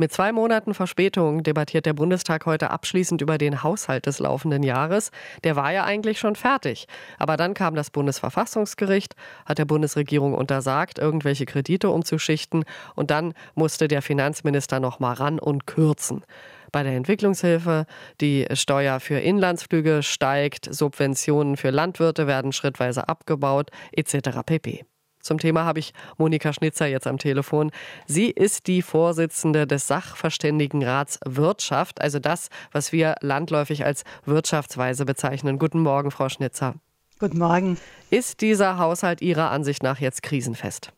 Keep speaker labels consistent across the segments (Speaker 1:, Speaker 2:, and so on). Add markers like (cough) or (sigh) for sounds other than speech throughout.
Speaker 1: Mit zwei Monaten Verspätung debattiert der Bundestag heute abschließend über den Haushalt des laufenden Jahres. Der war ja eigentlich schon fertig. Aber dann kam das Bundesverfassungsgericht, hat der Bundesregierung untersagt, irgendwelche Kredite umzuschichten. Und dann musste der Finanzminister noch mal ran und kürzen bei der Entwicklungshilfe. Die Steuer für Inlandsflüge steigt, Subventionen für Landwirte werden schrittweise abgebaut, etc. pp. Zum Thema habe ich Monika Schnitzer jetzt am Telefon. Sie ist die Vorsitzende des Sachverständigenrats Wirtschaft, also das, was wir landläufig als Wirtschaftsweise bezeichnen. Guten Morgen, Frau Schnitzer.
Speaker 2: Guten Morgen.
Speaker 1: Ist dieser Haushalt Ihrer Ansicht nach jetzt krisenfest?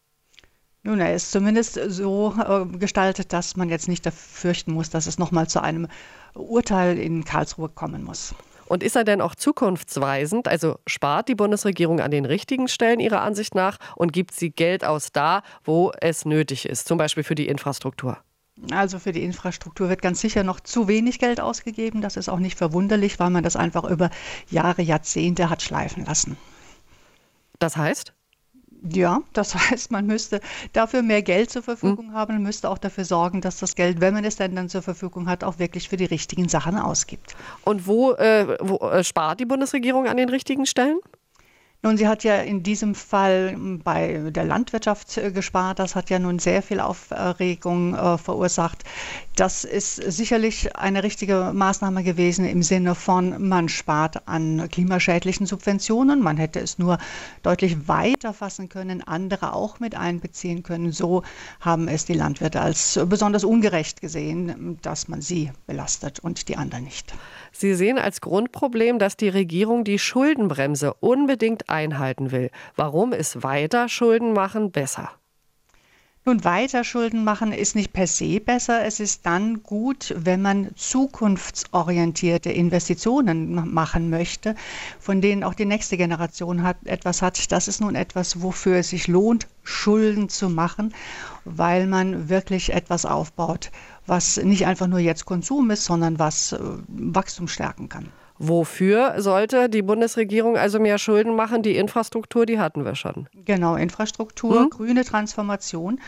Speaker 2: Nun, er ist zumindest so äh, gestaltet, dass man jetzt nicht fürchten muss, dass es nochmal zu einem Urteil in Karlsruhe kommen muss.
Speaker 1: Und ist er denn auch zukunftsweisend? Also spart die Bundesregierung an den richtigen Stellen ihrer Ansicht nach und gibt sie Geld aus da, wo es nötig ist, zum Beispiel für die Infrastruktur?
Speaker 2: Also für die Infrastruktur wird ganz sicher noch zu wenig Geld ausgegeben. Das ist auch nicht verwunderlich, weil man das einfach über Jahre, Jahrzehnte hat schleifen lassen.
Speaker 1: Das heißt?
Speaker 2: Ja, das (laughs) heißt, man müsste dafür mehr Geld zur Verfügung hm. haben und müsste auch dafür sorgen, dass das Geld, wenn man es denn dann zur Verfügung hat, auch wirklich für die richtigen Sachen ausgibt.
Speaker 1: Und wo, äh, wo äh, spart die Bundesregierung an den richtigen Stellen?
Speaker 2: Nun, sie hat ja in diesem Fall bei der Landwirtschaft äh, gespart. Das hat ja nun sehr viel Aufregung äh, verursacht. Das ist sicherlich eine richtige Maßnahme gewesen im Sinne von, man spart an klimaschädlichen Subventionen. Man hätte es nur deutlich weiter fassen können, andere auch mit einbeziehen können. So haben es die Landwirte als besonders ungerecht gesehen, dass man sie belastet und die anderen nicht.
Speaker 1: Sie sehen als Grundproblem, dass die Regierung die Schuldenbremse unbedingt einhalten will. Warum ist weiter Schulden machen besser?
Speaker 2: Nun, weiter Schulden machen ist nicht per se besser. Es ist dann gut, wenn man zukunftsorientierte Investitionen machen möchte, von denen auch die nächste Generation hat, etwas hat. Das ist nun etwas, wofür es sich lohnt, Schulden zu machen, weil man wirklich etwas aufbaut, was nicht einfach nur jetzt Konsum ist, sondern was äh, Wachstum stärken kann.
Speaker 1: Wofür sollte die Bundesregierung also mehr Schulden machen? Die Infrastruktur, die hatten wir schon.
Speaker 2: Genau, Infrastruktur, hm? grüne Transformation.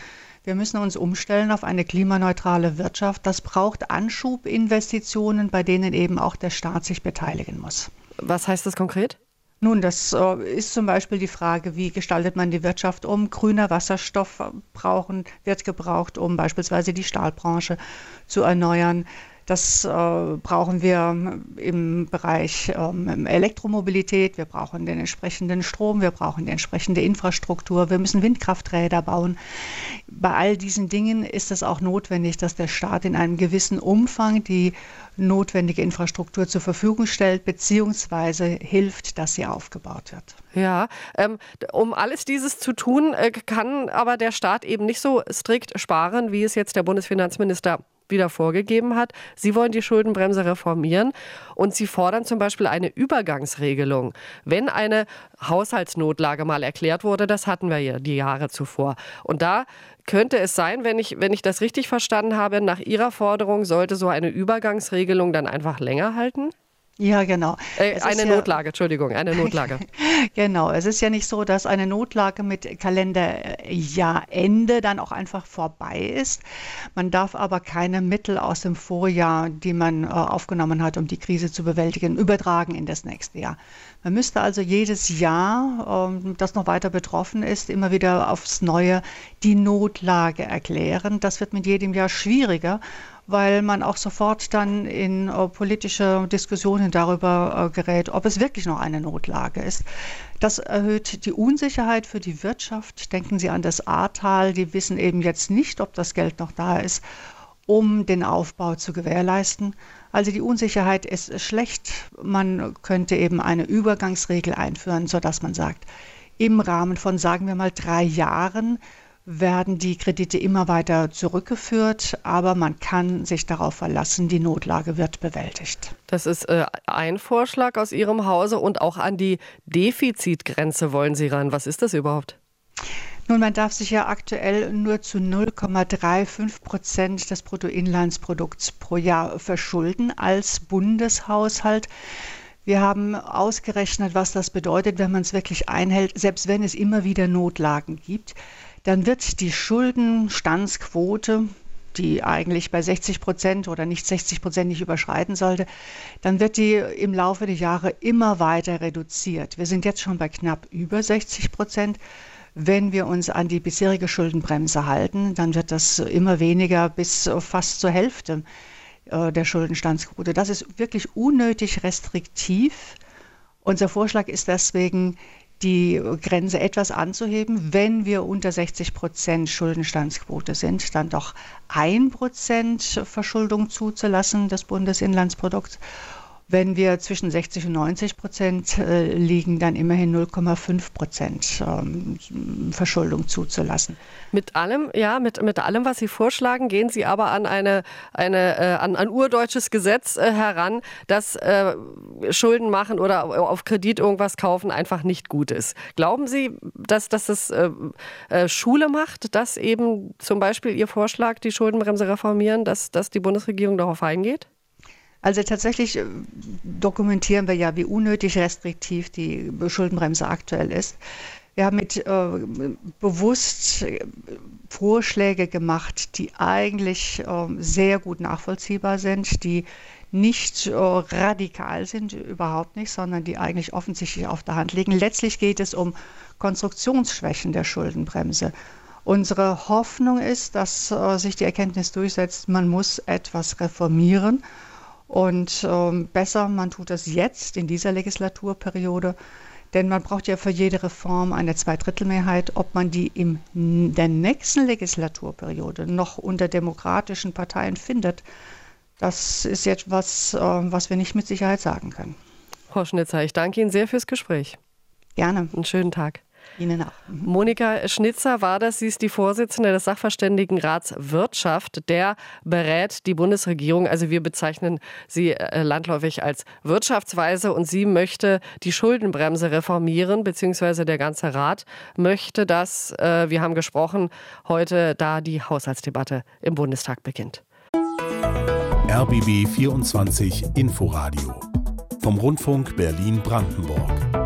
Speaker 2: Wir müssen uns umstellen auf eine klimaneutrale Wirtschaft. Das braucht Anschubinvestitionen, bei denen eben auch der Staat sich beteiligen muss.
Speaker 1: Was heißt das konkret?
Speaker 2: Nun, das äh, ist zum Beispiel die Frage, wie gestaltet man die Wirtschaft um? Grüner Wasserstoff brauchen, wird gebraucht, um beispielsweise die Stahlbranche zu erneuern. Das äh, brauchen wir im Bereich ähm, Elektromobilität. Wir brauchen den entsprechenden Strom. Wir brauchen die entsprechende Infrastruktur. Wir müssen Windkrafträder bauen. Bei all diesen Dingen ist es auch notwendig, dass der Staat in einem gewissen Umfang die notwendige Infrastruktur zur Verfügung stellt, beziehungsweise hilft, dass sie aufgebaut wird.
Speaker 1: Ja, ähm, um alles dieses zu tun, äh, kann aber der Staat eben nicht so strikt sparen, wie es jetzt der Bundesfinanzminister wieder vorgegeben hat. Sie wollen die Schuldenbremse reformieren und Sie fordern zum Beispiel eine Übergangsregelung. Wenn eine Haushaltsnotlage mal erklärt wurde, das hatten wir ja die Jahre zuvor. Und da könnte es sein, wenn ich, wenn ich das richtig verstanden habe, nach Ihrer Forderung sollte so eine Übergangsregelung dann einfach länger halten?
Speaker 2: Ja, genau.
Speaker 1: Äh, eine Notlage, ja, Entschuldigung, eine (laughs) Notlage.
Speaker 2: genau, es ist ja nicht so, dass eine Notlage mit Kalenderjahrende dann auch einfach vorbei ist. Man darf aber keine Mittel aus dem Vorjahr, die man äh, aufgenommen hat, um die Krise zu bewältigen, übertragen in das nächste Jahr. Man müsste also jedes Jahr, ähm, das noch weiter betroffen ist, immer wieder aufs Neue die Notlage erklären. Das wird mit jedem Jahr schwieriger weil man auch sofort dann in äh, politische Diskussionen darüber äh, gerät, ob es wirklich noch eine Notlage ist. Das erhöht die Unsicherheit für die Wirtschaft. Denken Sie an das Ahrtal, die wissen eben jetzt nicht, ob das Geld noch da ist, um den Aufbau zu gewährleisten. Also die Unsicherheit ist schlecht. Man könnte eben eine Übergangsregel einführen, sodass man sagt, im Rahmen von, sagen wir mal, drei Jahren werden die Kredite immer weiter zurückgeführt, aber man kann sich darauf verlassen, die Notlage wird bewältigt.
Speaker 1: Das ist äh, ein Vorschlag aus Ihrem Hause und auch an die Defizitgrenze wollen Sie ran. Was ist das überhaupt?
Speaker 2: Nun, man darf sich ja aktuell nur zu 0,35 Prozent des Bruttoinlandsprodukts pro Jahr verschulden als Bundeshaushalt. Wir haben ausgerechnet, was das bedeutet, wenn man es wirklich einhält, selbst wenn es immer wieder Notlagen gibt dann wird die Schuldenstandsquote die eigentlich bei 60 Prozent oder nicht 60 Prozent nicht überschreiten sollte, dann wird die im Laufe der Jahre immer weiter reduziert. Wir sind jetzt schon bei knapp über 60 Prozent. Wenn wir uns an die bisherige Schuldenbremse halten, dann wird das immer weniger bis fast zur Hälfte äh, der Schuldenstandsquote. Das ist wirklich unnötig restriktiv. Unser Vorschlag ist deswegen, die Grenze etwas anzuheben, wenn wir unter 60 Prozent Schuldenstandsquote sind, dann doch ein Prozent Verschuldung zuzulassen des Bundesinlandsprodukts wenn wir zwischen 60 und 90 Prozent äh, liegen, dann immerhin 0,5 Prozent ähm, Verschuldung zuzulassen.
Speaker 1: Mit allem, ja, mit, mit allem, was Sie vorschlagen, gehen Sie aber an eine, eine äh, an ein urdeutsches Gesetz äh, heran, dass äh, Schulden machen oder auf Kredit irgendwas kaufen einfach nicht gut ist. Glauben Sie, dass, dass das äh, äh, Schule macht, dass eben zum Beispiel Ihr Vorschlag, die Schuldenbremse reformieren, dass, dass die Bundesregierung darauf eingeht?
Speaker 2: Also tatsächlich äh, dokumentieren wir ja, wie unnötig restriktiv die Schuldenbremse aktuell ist. Wir haben mit äh, bewusst äh, Vorschläge gemacht, die eigentlich äh, sehr gut nachvollziehbar sind, die nicht äh, radikal sind, überhaupt nicht, sondern die eigentlich offensichtlich auf der Hand liegen. Letztlich geht es um Konstruktionsschwächen der Schuldenbremse. Unsere Hoffnung ist, dass äh, sich die Erkenntnis durchsetzt, man muss etwas reformieren. Und ähm, besser, man tut das jetzt in dieser Legislaturperiode, denn man braucht ja für jede Reform eine Zweidrittelmehrheit. Ob man die in der nächsten Legislaturperiode noch unter demokratischen Parteien findet, das ist jetzt was, äh, was wir nicht mit Sicherheit sagen können.
Speaker 1: Frau Schnitzer, ich danke Ihnen sehr fürs Gespräch.
Speaker 2: Gerne.
Speaker 1: Einen schönen Tag.
Speaker 2: Ihnen auch. Mhm.
Speaker 1: Monika Schnitzer war das. Sie ist die Vorsitzende des Sachverständigenrats Wirtschaft. Der berät die Bundesregierung. Also wir bezeichnen sie äh, landläufig als Wirtschaftsweise und sie möchte die Schuldenbremse reformieren, beziehungsweise der ganze Rat möchte das. Äh, wir haben gesprochen heute, da die Haushaltsdebatte im Bundestag beginnt.
Speaker 3: RBB 24 Inforadio vom Rundfunk Berlin-Brandenburg.